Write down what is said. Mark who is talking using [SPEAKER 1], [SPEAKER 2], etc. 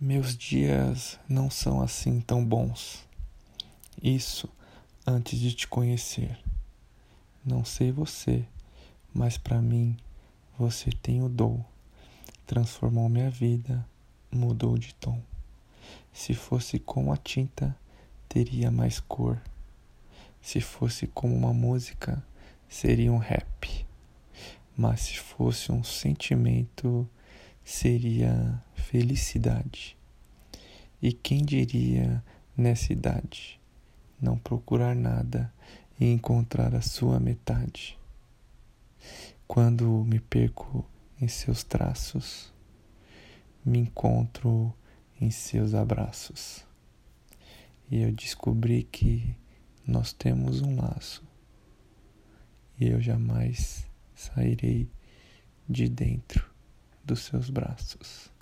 [SPEAKER 1] Meus dias não são assim tão bons. Isso antes de te conhecer. Não sei você, mas para mim você tem o dom. Transformou minha vida, mudou de tom. Se fosse com a tinta, teria mais cor. Se fosse como uma música, seria um rap. Mas se fosse um sentimento, seria felicidade. E quem diria nessa idade não procurar nada e encontrar a sua metade? Quando me perco em seus traços, me encontro em seus abraços. E eu descobri que nós temos um laço. E eu jamais sairei de dentro dos seus braços.